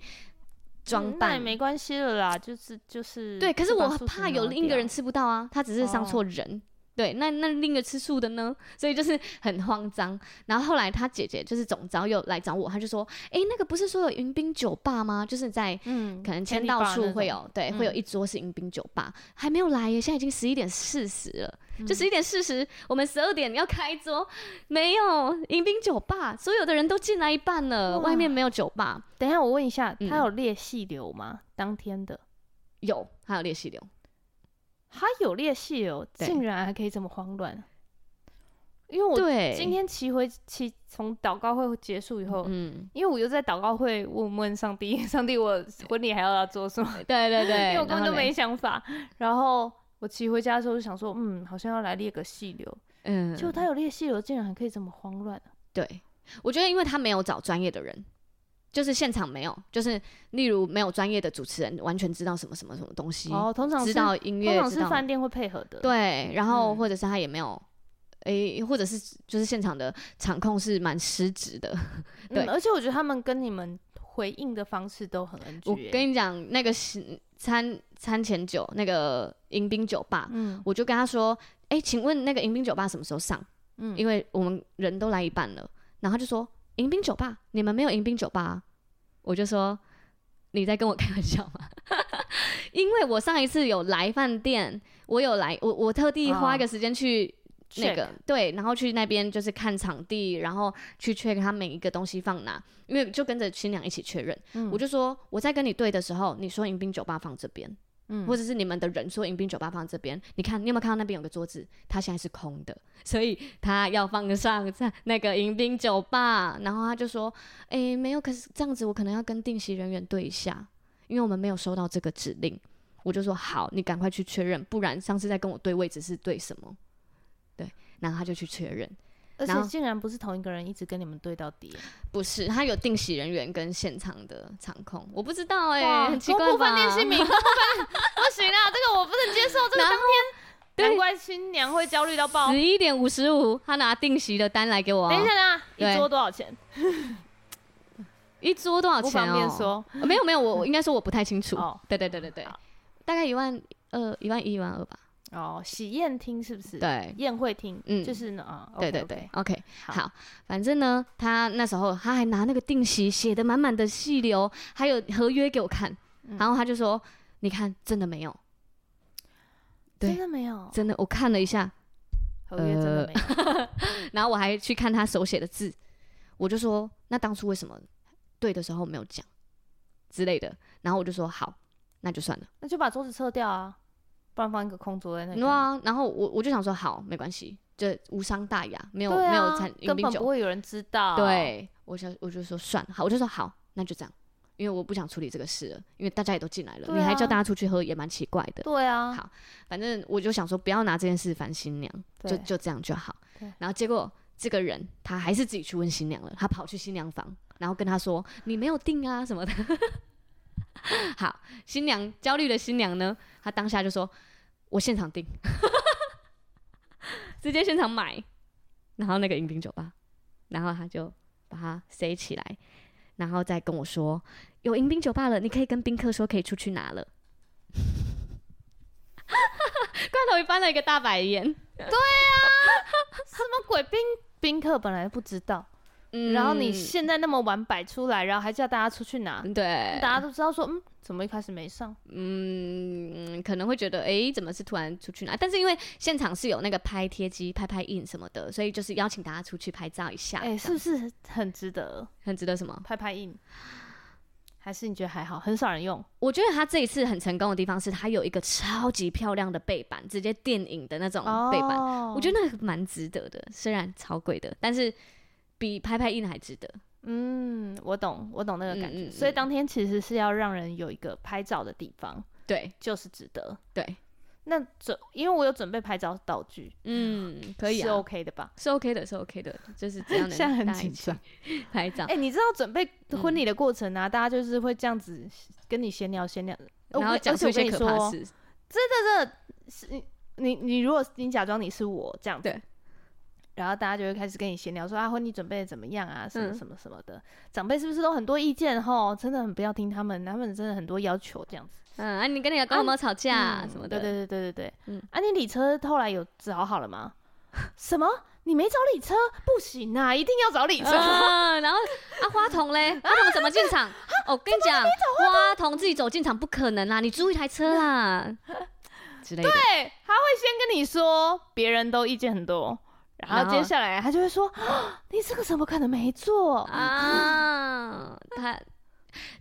Speaker 2: 装扮，
Speaker 1: 那也没关系了啦，就是就是。
Speaker 2: 对，可是我怕有另一个人吃不到啊，他只是上错人。哦对，那那另一个吃素的呢？所以就是很慌张。然后后来他姐姐就是总招又来找我，他就说：“哎，那个不是说有迎宾酒吧吗？就是在嗯，可能签到处会有，对，会有一桌是迎宾酒吧，嗯、还没有来耶。现在已经十一点四十了，嗯、就十一点四十，我们十二点要开桌，没有迎宾酒吧，所有的人都进来一半了，外面没有酒吧。
Speaker 1: 等一下，我问一下，他有列细流吗？嗯、当天的
Speaker 2: 有，还有列细流。”
Speaker 1: 他有裂隙流，竟然还可以这么慌乱。因为我今天骑回骑从祷告会结束以后，嗯，因为我又在祷告会问问上帝，*laughs* 上帝我婚礼还要要做什么？
Speaker 2: 对对对，*laughs*
Speaker 1: 因为我根本都没想法。然后我骑回家的时候就想说，嗯，好像要来列个细流，嗯，结果他有列细流，竟然还可以这么慌乱。
Speaker 2: 对，我觉得因为他没有找专业的人。就是现场没有，就是例如没有专业的主持人，完全知道什么什么什么东西。
Speaker 1: 哦，通常
Speaker 2: 知道音乐，
Speaker 1: 通常是饭店会配合的。
Speaker 2: 对，然后或者是他也没有，诶、或者是就是现场的场控是蛮失职的。*laughs* 对、
Speaker 1: 嗯，而且我觉得他们跟你们回应的方式都很 NG。
Speaker 2: 我跟你讲，那个餐餐前酒那个迎宾酒吧，嗯，我就跟他说，哎、欸，请问那个迎宾酒吧什么时候上？嗯，因为我们人都来一半了，然后他就说。迎宾酒吧，你们没有迎宾酒吧啊？我就说你在跟我开玩笑吗？*laughs* 因为我上一次有来饭店，我有来，我我特地花一个时间去那个、oh. 对，然后去那边就是看场地，然后去 check 他每一个东西放哪，因为就跟着新娘一起确认。嗯、我就说我在跟你对的时候，你说迎宾酒吧放这边。嗯，或者是你们的人说迎宾酒吧放这边，你看你有没有看到那边有个桌子，它现在是空的，所以他要放上在那个迎宾酒吧。然后他就说，哎、欸，没有，可是这样子我可能要跟定席人员对一下，因为我们没有收到这个指令。我就说好，你赶快去确认，不然上次在跟我对位置是对什么？对，然后他就去确认。
Speaker 1: 而且竟然不是同一个人一直跟你们对到底，
Speaker 2: 不是，他有定席人员跟现场的场控，我不知道哎、欸，很奇怪吧？饭店姓名，不
Speaker 1: 行啊，这个我不能接受。这个当天，难怪新娘会焦虑到爆。
Speaker 2: 十一点五十五，他拿定席的单来给我。
Speaker 1: 等一下啊，一桌多少钱？
Speaker 2: 一桌多少钱？不
Speaker 1: 方便说。
Speaker 2: 没有没有，我我应该说我不太清楚。对对对对对，大概一万二，一万一，一万二吧。
Speaker 1: 哦，喜宴厅是不是？
Speaker 2: 对，
Speaker 1: 宴会厅，嗯，就是呢啊，
Speaker 2: 对对对，OK，好，反正呢，他那时候他还拿那个定席写的满满的细流，还有合约给我看，然后他就说，你看，真的没有，
Speaker 1: 真的没有，
Speaker 2: 真的，我看了一下，
Speaker 1: 合约真的没有，*laughs*
Speaker 2: 然后我还去看他手写的字，我就说，那当初为什么对的时候没有讲？之类的，然后我就说好，那就算了，
Speaker 1: 那就把桌子撤掉啊。不然放一个空桌在那里。
Speaker 2: 啊，然后我我就想说，好，没关系，就无伤大雅，没有、啊、没有餐
Speaker 1: 根本不会有人知道。
Speaker 2: 对，我想我就说算了，好，我就说好，那就这样，因为我不想处理这个事了，因为大家也都进来了，啊、你还叫大家出去喝也蛮奇怪的。
Speaker 1: 对啊，
Speaker 2: 好，反正我就想说，不要拿这件事烦新娘，就就这样就好。然后结果这个人他还是自己去问新娘了，他跑去新娘房，然后跟他说你没有订啊什么的。*laughs* 好，新娘焦虑的新娘呢，她当下就说：“我现场订，*laughs* 直接现场买。”然后那个迎宾酒吧，然后他就把它塞起来，然后再跟我说：“有迎宾酒吧了，你可以跟宾客说可以出去拿了。*laughs* ”罐头鱼翻了一个大白眼。
Speaker 1: 对啊，什么鬼？宾宾客本来不知道。嗯、然后你现在那么晚摆出来，然后还叫大家出去拿，
Speaker 2: 对，
Speaker 1: 大家都知道说，嗯，怎么一开始没上？
Speaker 2: 嗯，可能会觉得，哎、欸，怎么是突然出去拿？但是因为现场是有那个拍贴机、拍拍印什么的，所以就是邀请大家出去拍照一下。哎、
Speaker 1: 欸，是不是很值得？
Speaker 2: 很值得什么？
Speaker 1: 拍拍印？还是你觉得还好？很少人用？
Speaker 2: 我觉得他这一次很成功的地方是，他有一个超级漂亮的背板，直接电影的那种背板，哦、我觉得那个蛮值得的，虽然超贵的，但是。比拍拍印还值得。
Speaker 1: 嗯，我懂，我懂那个感觉。嗯嗯嗯，所以当天其实是要让人有一个拍照的地方，
Speaker 2: 对，
Speaker 1: 就是值得。
Speaker 2: 对，
Speaker 1: 那准，因为我有准备拍照道具，
Speaker 2: 嗯，可以、啊，
Speaker 1: 是 OK 的吧？
Speaker 2: 是 OK 的，是 OK 的，就是这样的。*laughs*
Speaker 1: 现在很紧张，*laughs*
Speaker 2: 拍照。
Speaker 1: 哎、欸，你知道准备婚礼的过程啊？嗯、大家就是会这样子跟你闲聊闲聊，
Speaker 2: 然后讲出一些可怕事。
Speaker 1: 真的，真的是你，你，你如果你假装你是我这样子。对然后大家就会开始跟你闲聊，说啊，婚礼准备的怎么样啊，什么什么什么的。嗯、长辈是不是都很多意见？吼，真的很不要听他们，他们真的很多要求这样子。
Speaker 2: 嗯，啊，你跟你老公有没有吵架、啊嗯、什么的？
Speaker 1: 对对对对对对。嗯，啊，你礼车后来有找好了吗？*laughs* 什么？你没找礼车？不行啊，一定要找礼车。
Speaker 2: 嗯、*laughs* 然后啊，花童嘞，花童怎么进场？我、哦、跟你讲，花童自己走进场不可能啦，你租一台车啦 *laughs* 之类的。
Speaker 1: 对，他会先跟你说，别人都意见很多。然后接下来他就会说：“你这个怎么可能没做
Speaker 2: 啊？”他，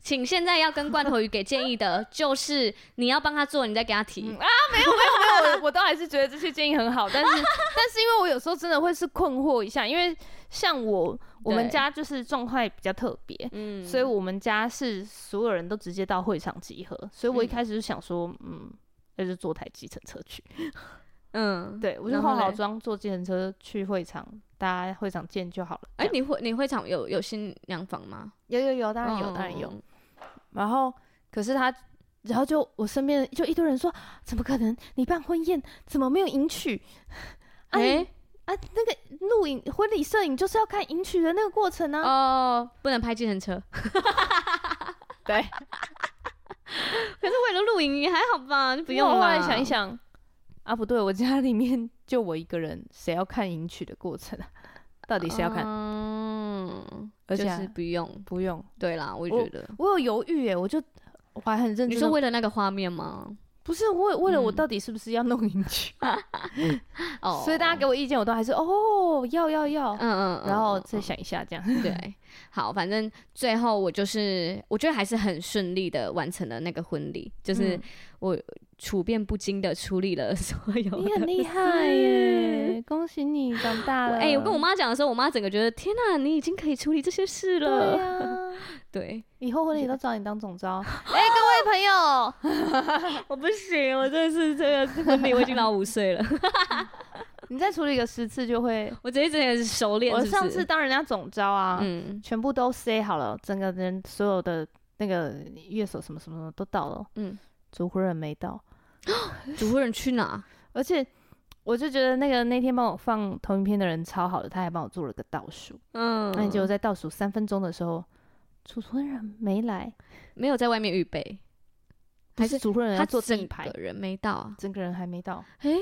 Speaker 2: 请现在要跟罐头鱼给建议的就是你要帮他做，你再给他提、
Speaker 1: 嗯、啊！没有没有没有，我我都还是觉得这些建议很好，但是 *laughs* 但是因为我有时候真的会是困惑一下，因为像我我们家就是状态比较特别，嗯，所以我们家是所有人都直接到会场集合，所以我一开始就想说，嗯，那就坐台计程车去。*laughs* 嗯，对，我就化好妆，坐计程车去会场，大家会场见就好了。
Speaker 2: 哎、欸，你会你会场有有新娘房吗？
Speaker 1: 有有有，当然有，当然有。然后，可是他，然后就我身边就一堆人说，怎么可能？你办婚宴怎么没有迎娶？哎、啊那个录影婚礼摄影就是要看迎娶的那个过程呢、啊。
Speaker 2: 哦，不能拍计程车。*laughs*
Speaker 1: 对。
Speaker 2: 可是为了录影也还好吧？你不用。我
Speaker 1: 后来想一想。啊，不对，我家里面就我一个人，谁要看迎娶的过程啊？到底谁要看？
Speaker 2: 嗯，而且是不用，
Speaker 1: 不用。
Speaker 2: 对啦，我觉得
Speaker 1: 我，我有犹豫诶，我就我还很认真。
Speaker 2: 你是为了那个画面吗？
Speaker 1: 不是，为为了我到底是不是要弄迎娶？*laughs* 哦，所以大家给我意见，我都还是哦，要要要，嗯嗯，然后再想一下这样。
Speaker 2: 对，*laughs* 好，反正最后我就是我觉得还是很顺利的完成了那个婚礼，就是我。处变不惊的处理了 *laughs* 所有，
Speaker 1: 你很厉害耶！恭喜你长大了。
Speaker 2: 哎、欸，我跟我妈讲的时候，我妈整个觉得天哪、啊，你已经可以处理这些事了。对啊，*laughs* 对，
Speaker 1: 以后婚礼都找你当总招。*laughs* 哎、欸，各位朋友，
Speaker 2: 我不行，我真的是这个婚礼我已经老五岁了。
Speaker 1: 你再处理个十次就会，
Speaker 2: 我这一次也是熟练。
Speaker 1: 我上次当人家总招啊，嗯，全部都塞好了，整个人所有的那个乐手什么什么都到了，嗯，主婚人没到。*gasps*
Speaker 2: 主夫人去哪？
Speaker 1: 而且我就觉得那个那天帮我放投影片的人超好的，他还帮我做了个倒数。嗯，那结果在倒数三分钟的时候，主婚人没来，
Speaker 2: 没有在外面预备，
Speaker 1: 还是主婚人他坐正
Speaker 2: 排？人没到，
Speaker 1: 整个人还没到。
Speaker 2: 哎、欸，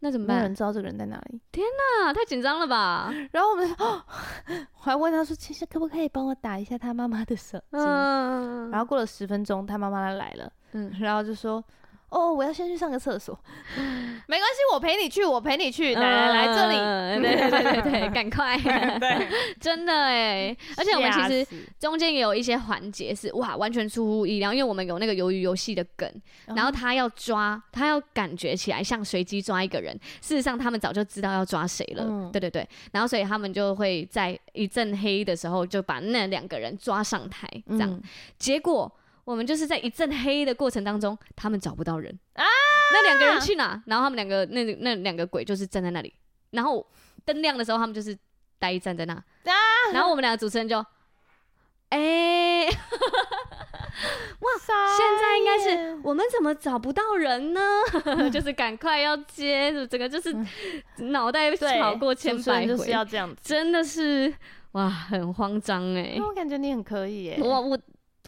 Speaker 2: 那怎么办？
Speaker 1: 没有人知道这个人在哪里。
Speaker 2: 天哪，太紧张了吧！
Speaker 1: 然后我们，*gasps* 还问他说：“其实可不可以帮我打一下他妈妈的手机？”嗯，然后过了十分钟，他妈妈来了。嗯，然后就说。哦，我要先去上个厕所，*laughs* 没关系，我陪你去，我陪你去，来来来，这里，
Speaker 2: 对对对对，赶快，*laughs* 对，*laughs* 真的哎，而且我们其实中间也有一些环节是哇，完全出乎意料，因为我们有那个鱿鱼游戏的梗，然后他要抓，他要感觉起来像随机抓一个人，事实上他们早就知道要抓谁了，对对对，然后所以他们就会在一阵黑的时候就把那两个人抓上台，这样，结果。我们就是在一阵黑的过程当中，他们找不到人啊，那两个人去哪？然后他们两个那那两个鬼就是站在那里，然后灯亮的时候，他们就是呆站在那，啊、然后我们两个主持人就，哎、*laughs* 欸，哇塞，现在应该是我们怎么找不到人呢？*laughs* 就是赶快要接，整个就是脑袋跑过千百回，
Speaker 1: 就是要这样子，
Speaker 2: 真的是哇，很慌张哎、欸。
Speaker 1: 我感觉你很可以哎，
Speaker 2: 我我。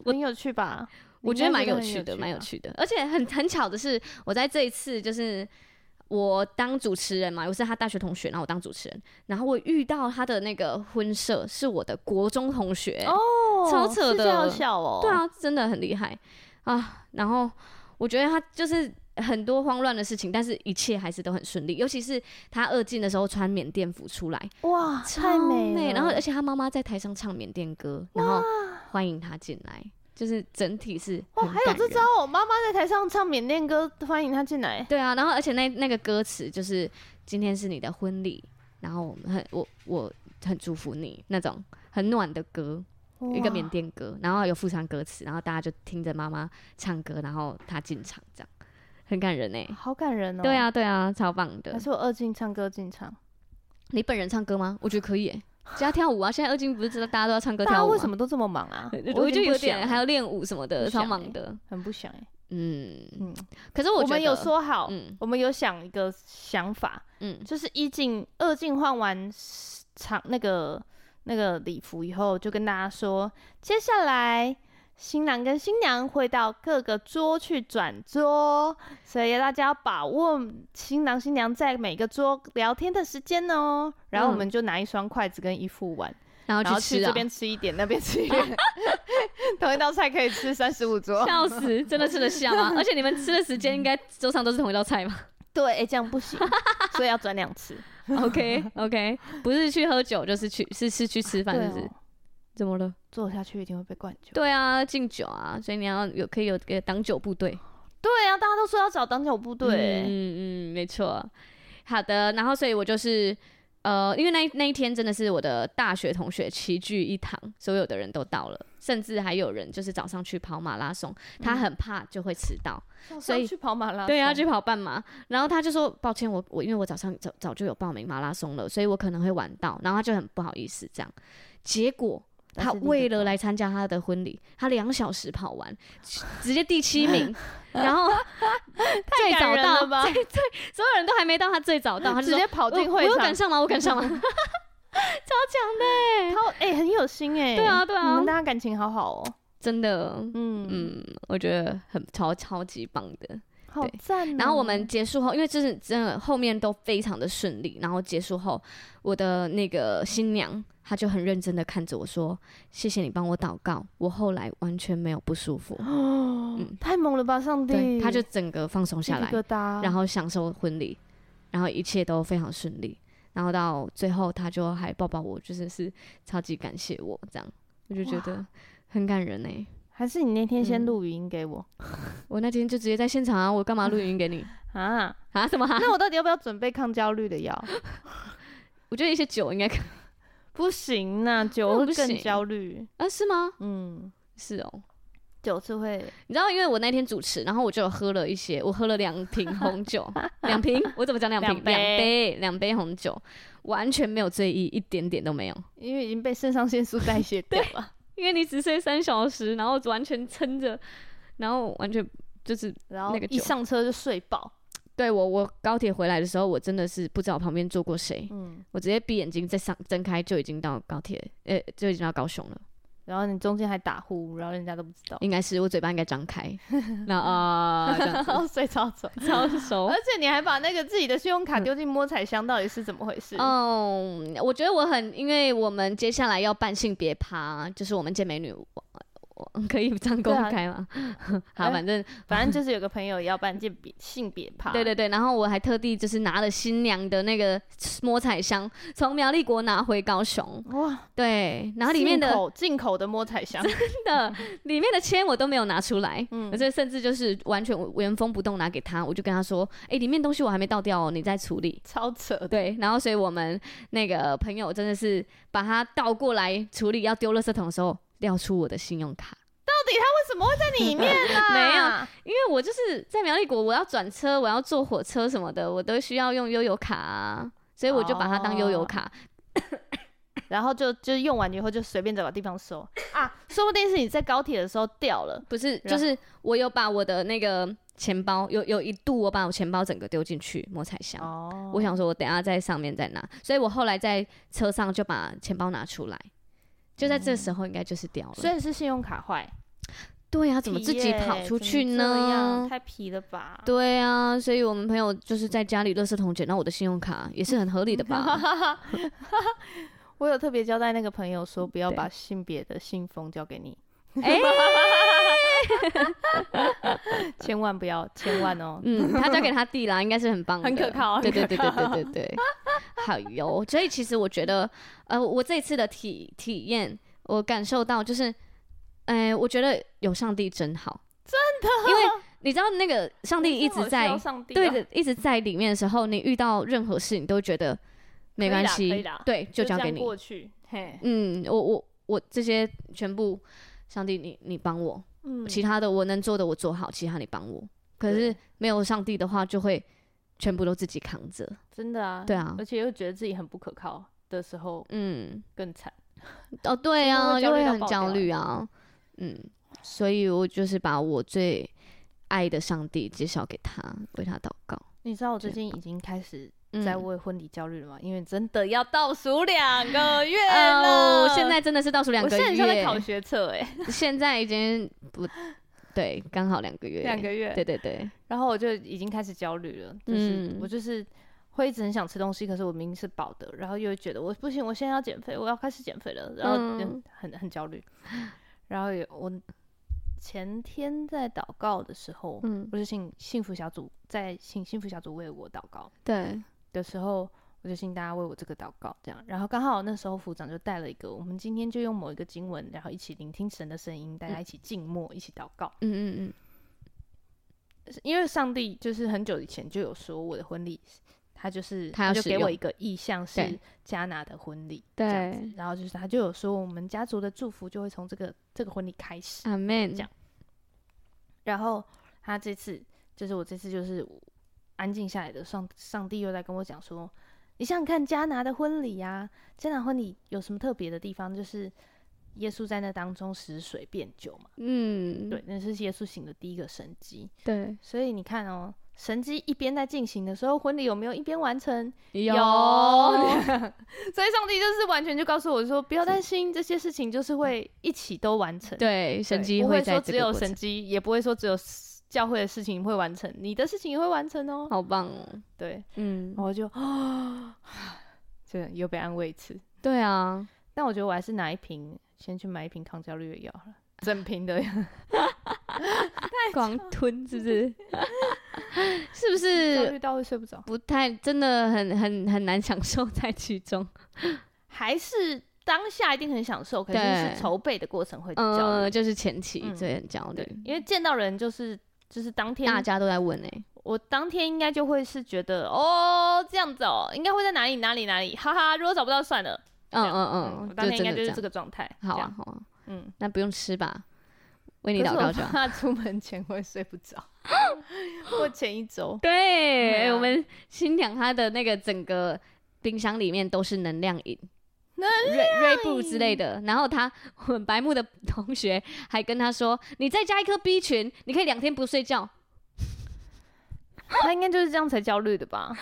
Speaker 1: 很有趣吧？
Speaker 2: 我觉得蛮有趣的，蛮有趣的。而且很很巧的是，我在这一次就是我当主持人嘛，我是他大学同学，然后我当主持人，然后我遇到他的那个婚社是我的国中同学哦，超扯的，
Speaker 1: 好小哦，
Speaker 2: 对啊，真的很厉害啊。然后我觉得他就是很多慌乱的事情，但是一切还是都很顺利。尤其是他二进的时候穿缅甸服出来，
Speaker 1: 哇，太美。
Speaker 2: 然后而且他妈妈在台上唱缅甸歌，然后。欢迎他进来，就是整体是
Speaker 1: 哇，还有这招哦！妈妈在台上唱缅甸歌，欢迎他进来。
Speaker 2: 对啊，然后而且那那个歌词就是今天是你的婚礼，然后我们很我我很祝福你那种很暖的歌，一个缅甸歌，然后有附上歌词，然后大家就听着妈妈唱歌，然后他进场，这样很感人哎，
Speaker 1: 好感人哦！
Speaker 2: 对啊对啊，超棒的。
Speaker 1: 还是我二进唱歌进场？
Speaker 2: 你本人唱歌吗？我觉得可以哎。加跳舞啊！现在二进不是知道大家都要唱歌跳舞吗？
Speaker 1: 为什么都这么忙啊？*laughs*
Speaker 2: 我就有点还要练舞什么的，超忙的，
Speaker 1: 很不想哎。
Speaker 2: 嗯嗯，可是我，
Speaker 1: 我们有说好，嗯，我们有想一个想法，嗯，就是一进二进换完场那个那个礼服以后，就跟大家说，接下来新郎跟新娘会到各个桌去转桌，所以大家要把握新郎新娘在每个桌聊天的时间哦。然后我们就拿一双筷子跟一副碗。
Speaker 2: 然后去吃，
Speaker 1: 这边吃一点，那边吃一点，*laughs* 同一道菜可以吃三十五桌，*laughs*
Speaker 2: 笑死！真的吃得下吗？*laughs* 而且你们吃的时间应该桌上都是同一道菜吗？
Speaker 1: 对，哎，这样不行，所以要转两次。
Speaker 2: OK OK，不是去喝酒，就是去是是去吃饭，是不是？怎么了？
Speaker 1: 坐下去一定会被灌酒。
Speaker 2: 对啊，敬酒啊，所以你要有可以有个挡酒部队。
Speaker 1: 对啊，大家都说要找挡酒部队。
Speaker 2: 嗯嗯，没错。好的，然后所以我就是。呃，因为那那一天真的是我的大学同学齐聚一堂，所有的人都到了，甚至还有人就是早上去跑马拉松，他很怕就会迟到，
Speaker 1: 嗯、所以去跑马拉松，
Speaker 2: 对，啊去跑半马，然后他就说抱歉，我我因为我早上早早就有报名马拉松了，所以我可能会晚到，然后他就很不好意思这样，结果。他为了来参加他的婚礼，他两小时跑完，直接第七名，*laughs* 然后最早到，最最所有人都还没到，他最早到，他
Speaker 1: 直接跑进会场，
Speaker 2: 我有赶上吗？我赶上吗？*laughs* 超强的，
Speaker 1: 他哎很有心哎，
Speaker 2: 对啊对啊，
Speaker 1: 你们大家感情好好哦，
Speaker 2: 真的，嗯嗯，我觉得很超超级棒的，
Speaker 1: 好赞。
Speaker 2: 然后我们结束后，因为就是真的后面都非常的顺利，然后结束后，我的那个新娘。她就很认真的看着我说：“谢谢你帮我祷告，我后来完全没有不舒服。”
Speaker 1: 哦，嗯，太猛了吧，上帝！
Speaker 2: 对，他就整个放松下来，然后享受婚礼，然后一切都非常顺利。然后到最后，他就还抱抱我，就是是超级感谢我这样，我就觉得很感人呢。
Speaker 1: 还是你那天先录语音给我？
Speaker 2: 嗯，*laughs* 我那天就直接在现场啊，我干嘛录语音给你 *laughs* 啊啊？什么？*laughs*
Speaker 1: 那我到底要不要准备抗焦虑的药？
Speaker 2: 我觉得一些酒应该可。
Speaker 1: 不行呐，酒会更焦虑
Speaker 2: 啊？是吗？
Speaker 1: 嗯，
Speaker 2: 是哦，
Speaker 1: 酒是会，
Speaker 2: 你知道，因为我那天主持，然后我就喝了一些，我喝了两瓶红酒，两瓶，我怎么讲两瓶？两杯，两杯红酒，完全没有醉意，一点点都没有，
Speaker 1: 因为已经被肾上腺素代谢掉了。
Speaker 2: 因为你只睡三小时，然后完全撑着，然后完全就是，然后
Speaker 1: 一上车就睡饱。
Speaker 2: 对我，我高铁回来的时候，我真的是不知道旁边坐过谁。嗯，我直接闭眼睛再上睁开就已经到高铁，呃、欸，就已经到高雄了。
Speaker 1: 然后你中间还打呼，然后人家都不知道。
Speaker 2: 应该是我嘴巴应该张开，*laughs* 那啊，然后
Speaker 1: 睡超熟，
Speaker 2: 超熟。
Speaker 1: 而且你还把那个自己的信用卡丢进摸彩箱，到底是怎么回事？
Speaker 2: 嗯，我觉得我很，因为我们接下来要办性别趴，就是我们健美女。可以这样公开吗？啊、*laughs* 好，反正
Speaker 1: 反正就是有个朋友要办性别性别趴，
Speaker 2: 对对对，然后我还特地就是拿了新娘的那个摸彩箱，从苗栗国拿回高雄。哇，对，然后里面的
Speaker 1: 进口，口的摸彩箱，
Speaker 2: 真的，里面的签我都没有拿出来，嗯，而且甚至就是完全原封不动拿给他，我就跟他说，哎、欸，里面东西我还没倒掉哦，你在处理，
Speaker 1: 超扯，
Speaker 2: 对，然后所以我们那个朋友真的是把它倒过来处理，要丢垃圾桶的时候。调出我的信用卡，
Speaker 1: 到底他为什么会在里面呢？*laughs*
Speaker 2: 没有，因为我就是在苗栗国，我要转车，我要坐火车什么的，我都需要用悠游卡啊，所以我就把它当悠游卡，
Speaker 1: 哦、*laughs* 然后就就用完以后就随便找个地方收。啊，说不定是你在高铁的时候掉了，
Speaker 2: 不是，就是我有把我的那个钱包，有有一度我把我钱包整个丢进去摸彩箱，哦，我想说我等下在上面再拿，所以我后来在车上就把钱包拿出来。就在这时候，应该就是掉了。
Speaker 1: 所以是信用卡坏。
Speaker 2: 对呀，怎么自己跑出去呢？
Speaker 1: 太皮了吧？
Speaker 2: 对啊，所以我们朋友就是在家里垃圾桶捡到我的信用卡，也是很合理的吧？*laughs*
Speaker 1: 我有特别交代那个朋友说，不要把性别的信封交给你。*laughs* *laughs* 千万不要，千万哦。
Speaker 2: 嗯，他交给他弟啦，应该是很棒的，
Speaker 1: 很可靠。
Speaker 2: 对对对对对对对。好哟，所以其实我觉得，呃，我这一次的体体验，我感受到就是，哎、呃，我觉得有上帝真好，
Speaker 1: 真的，
Speaker 2: 因为你知道那个上帝一直在，对的，一直在里面的时候，你遇到任何事，你都觉得没关系，对，就交给你
Speaker 1: 过去。嘿，
Speaker 2: 嗯，我我我这些全部，上帝你你帮我，嗯，其他的我能做的我做好，其他你帮我。可是没有上帝的话，就会。全部都自己扛着，
Speaker 1: 真的啊，
Speaker 2: 对啊，
Speaker 1: 而且又觉得自己很不可靠的时候，嗯，更惨。
Speaker 2: 哦，对啊，*laughs* 就会很焦虑啊，嗯，所以我就是把我最爱的上帝介绍给他，为他祷告。
Speaker 1: 你知道我最近已经开始在为婚礼焦虑了吗？嗯、因为真的要倒数两个 *laughs* 月了，
Speaker 2: 哦，现在真的是倒数两个月。我
Speaker 1: 现在在考学测，哎，
Speaker 2: 现在已经不对，刚好两个月，
Speaker 1: 两个月，
Speaker 2: 对对对。
Speaker 1: 然后我就已经开始焦虑了，就是我就是会一直很想吃东西，可是我明明是饱的，然后又觉得我不行，我现在要减肥，我要开始减肥了，然后就很很焦虑，然后有我。前天在祷告的时候，嗯，我就请幸福小组在请幸福小组为我祷告，
Speaker 2: 对
Speaker 1: 的时候，我就请大家为我这个祷告，这样，然后刚好那时候副长就带了一个，我们今天就用某一个经文，然后一起聆听神的声音，大家一起静默，嗯、一起祷告，嗯嗯嗯，因为上帝就是很久以前就有说我的婚礼，他就是他就给我一个意向是加拿的婚礼，对，然后就是他就有说我们家族的祝福就会从这个这个婚礼开始，
Speaker 2: 阿门，
Speaker 1: 这样。然后他这次就是我这次就是安静下来的上上帝又在跟我讲说，你想想看加拿的婚礼呀，加拿婚礼有什么特别的地方？就是耶稣在那当中使水变酒嘛，嗯，对，那是耶稣行的第一个神迹，
Speaker 2: 对，所
Speaker 1: 以你看哦，神迹一边在进行的时候，婚礼有没有一边完成？
Speaker 2: 有，*laughs*
Speaker 1: 所以上帝就是完全就告诉我说，不要担心，这些事情就是会一起都完成，
Speaker 2: 对，神迹
Speaker 1: 不会说只有神迹，也不会说只有教会的事情会完成，你的事情也会完成哦，
Speaker 2: 好棒哦，
Speaker 1: 对，嗯，然后就啊，*sighs* 这又被安慰一次，
Speaker 2: 对啊，
Speaker 1: 但我觉得我还是拿一瓶，先去买一瓶抗焦虑的药了，整瓶的，*laughs*
Speaker 2: 光吞是不是？*laughs* 是不是
Speaker 1: 焦虑到会睡不着？
Speaker 2: 不太，真的很很很难享受在其中，*laughs*
Speaker 1: 还是当下一定很享受，可是是筹备的过程会焦虑，
Speaker 2: 呃，就是前期对很焦虑，
Speaker 1: 因为见到人就是就是当天
Speaker 2: 大家都在问哎、欸，
Speaker 1: 我当天应该就会是觉得哦这样子哦，应该会在哪里哪里哪里，哈哈，如果找不到算了，嗯嗯嗯，我当天应该就是这个状态，
Speaker 2: 好啊好啊，嗯，那不用吃吧。为你祷告，就
Speaker 1: 怕出门前会睡不着，*laughs* 或前一周。
Speaker 2: 对，啊、我们新娘她的那个整个冰箱里面都是能量饮，
Speaker 1: 能量
Speaker 2: 瑞布之类的。然后他很白目的同学还跟他说：“你再加一颗 B 群，你可以两天不睡觉。”
Speaker 1: 他应该就是这样才焦虑的吧。*laughs*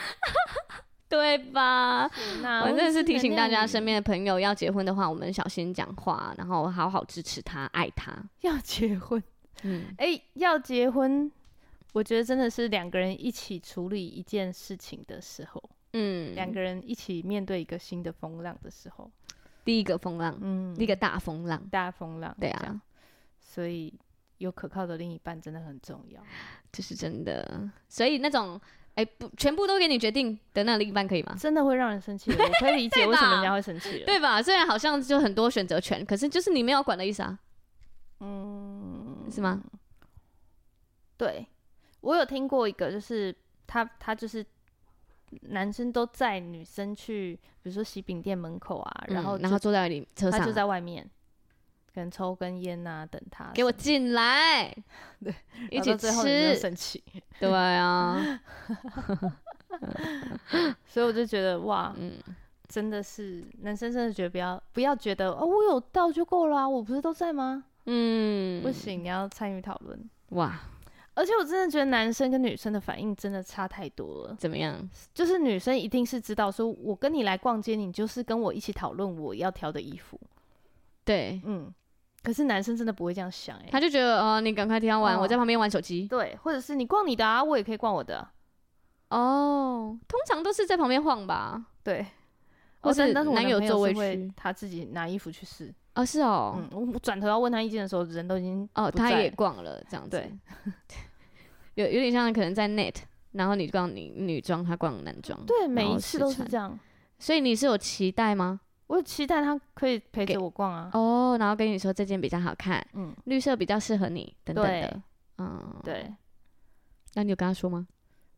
Speaker 2: 对吧？那我真的是提醒大家，身边的朋友要结婚的话，我们小心讲话，然后好好支持他，爱他。*laughs*
Speaker 1: 要结婚，嗯，哎、欸，要结婚，我觉得真的是两个人一起处理一件事情的时候，嗯，两个人一起面对一个新的风浪的时候，
Speaker 2: 第一个风浪，嗯，一个大风浪，
Speaker 1: 大风浪，
Speaker 2: 对啊，
Speaker 1: 所以有可靠的另一半真的很重要，
Speaker 2: 这是真的，所以那种。哎，不，全部都给你决定的那另一半可以吗？
Speaker 1: 真的会让人生气，我可以理解 *laughs* 为什么人家会生气，
Speaker 2: 对吧？虽然好像就很多选择权，可是就是你没有管的意思啊。
Speaker 1: 嗯，
Speaker 2: 是吗？
Speaker 1: 对，我有听过一个，就是他他就是男生都载女生去，比如说喜饼店门口啊，然后、
Speaker 2: 嗯、然后坐在你车上，
Speaker 1: 他就在外面。可能抽根烟啊，等他
Speaker 2: 给我进来，*laughs*
Speaker 1: 对，
Speaker 2: 一起吃，
Speaker 1: 生气，
Speaker 2: 对啊，*laughs*
Speaker 1: 所以我就觉得哇，嗯，真的是男生真的觉得不要不要觉得哦，我有到就够了啊，我不是都在吗？嗯，不行，你要参与讨论。
Speaker 2: 哇，
Speaker 1: 而且我真的觉得男生跟女生的反应真的差太多了。
Speaker 2: 怎么样？
Speaker 1: 就是女生一定是知道说，我跟你来逛街，你就是跟我一起讨论我要挑的衣服，
Speaker 2: 对，
Speaker 1: 嗯。可是男生真的不会这样想哎、欸，
Speaker 2: 他就觉得哦，你赶快挑完，哦、我在旁边玩手机。
Speaker 1: 对，或者是你逛你的啊，我也可以逛我的。
Speaker 2: 哦，通常都是在旁边晃吧。
Speaker 1: 对，
Speaker 2: 或是男友座位区，
Speaker 1: 他自己拿衣服去试。
Speaker 2: 哦，是哦。
Speaker 1: 嗯，我转头要问他意见的时候，人都已经
Speaker 2: 哦，他也逛了这样子。对，有有点像可能在 Net，然后你逛女女装，他逛男装。
Speaker 1: 对，每一次都是这样。
Speaker 2: 所以你是有期待吗？
Speaker 1: 我有期待他可以陪着我逛啊，
Speaker 2: 哦，然后跟你说这件比较好看，嗯，绿色比较适合你，等等的，
Speaker 1: 嗯，对。
Speaker 2: 那你有跟他说吗？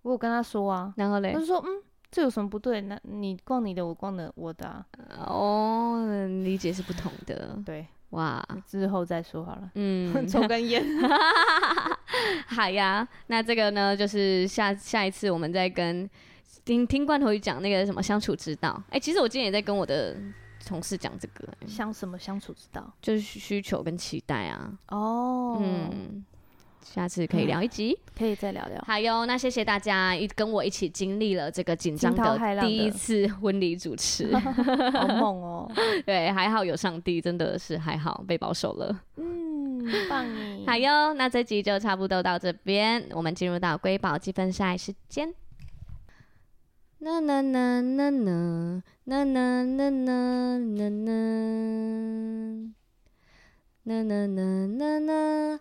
Speaker 1: 我有跟他说啊，
Speaker 2: 然后嘞，
Speaker 1: 他就说，嗯，这有什么不对？那你逛你的，我逛的我的啊。
Speaker 2: 哦，理解是不同的，
Speaker 1: 对，
Speaker 2: 哇，
Speaker 1: 之后再说好了，嗯，*laughs* 抽根烟，*laughs*
Speaker 2: 好呀。那这个呢，就是下下一次我们再跟听听罐头鱼讲那个什么相处之道。哎，其实我今天也在跟我的。同事讲这个，
Speaker 1: 相什么相处之道？
Speaker 2: 就是需求跟期待啊。哦，嗯，下次可以聊一集，
Speaker 1: 嗯、可以再聊聊。
Speaker 2: 好哟，那谢谢大家一跟我一起经历了这个紧张的第一次婚礼主持，*laughs*
Speaker 1: 好猛哦！*laughs*
Speaker 2: 对，还好有上帝，真的是还好被保守了。
Speaker 1: 嗯，棒耶！*laughs*
Speaker 2: 好哟，那这集就差不多到这边，我们进入到瑰宝积分赛时间。啦啦啦啦啦啦啦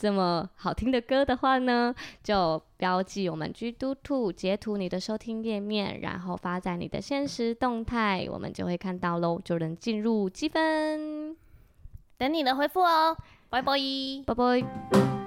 Speaker 2: 这么好听的歌的话呢，就标记我们 GDO2，截图你的收听页面，然后发在你的现实动态，我们就会看到喽，就能进入积分。
Speaker 1: 等你的回复哦，拜拜，
Speaker 2: 拜拜。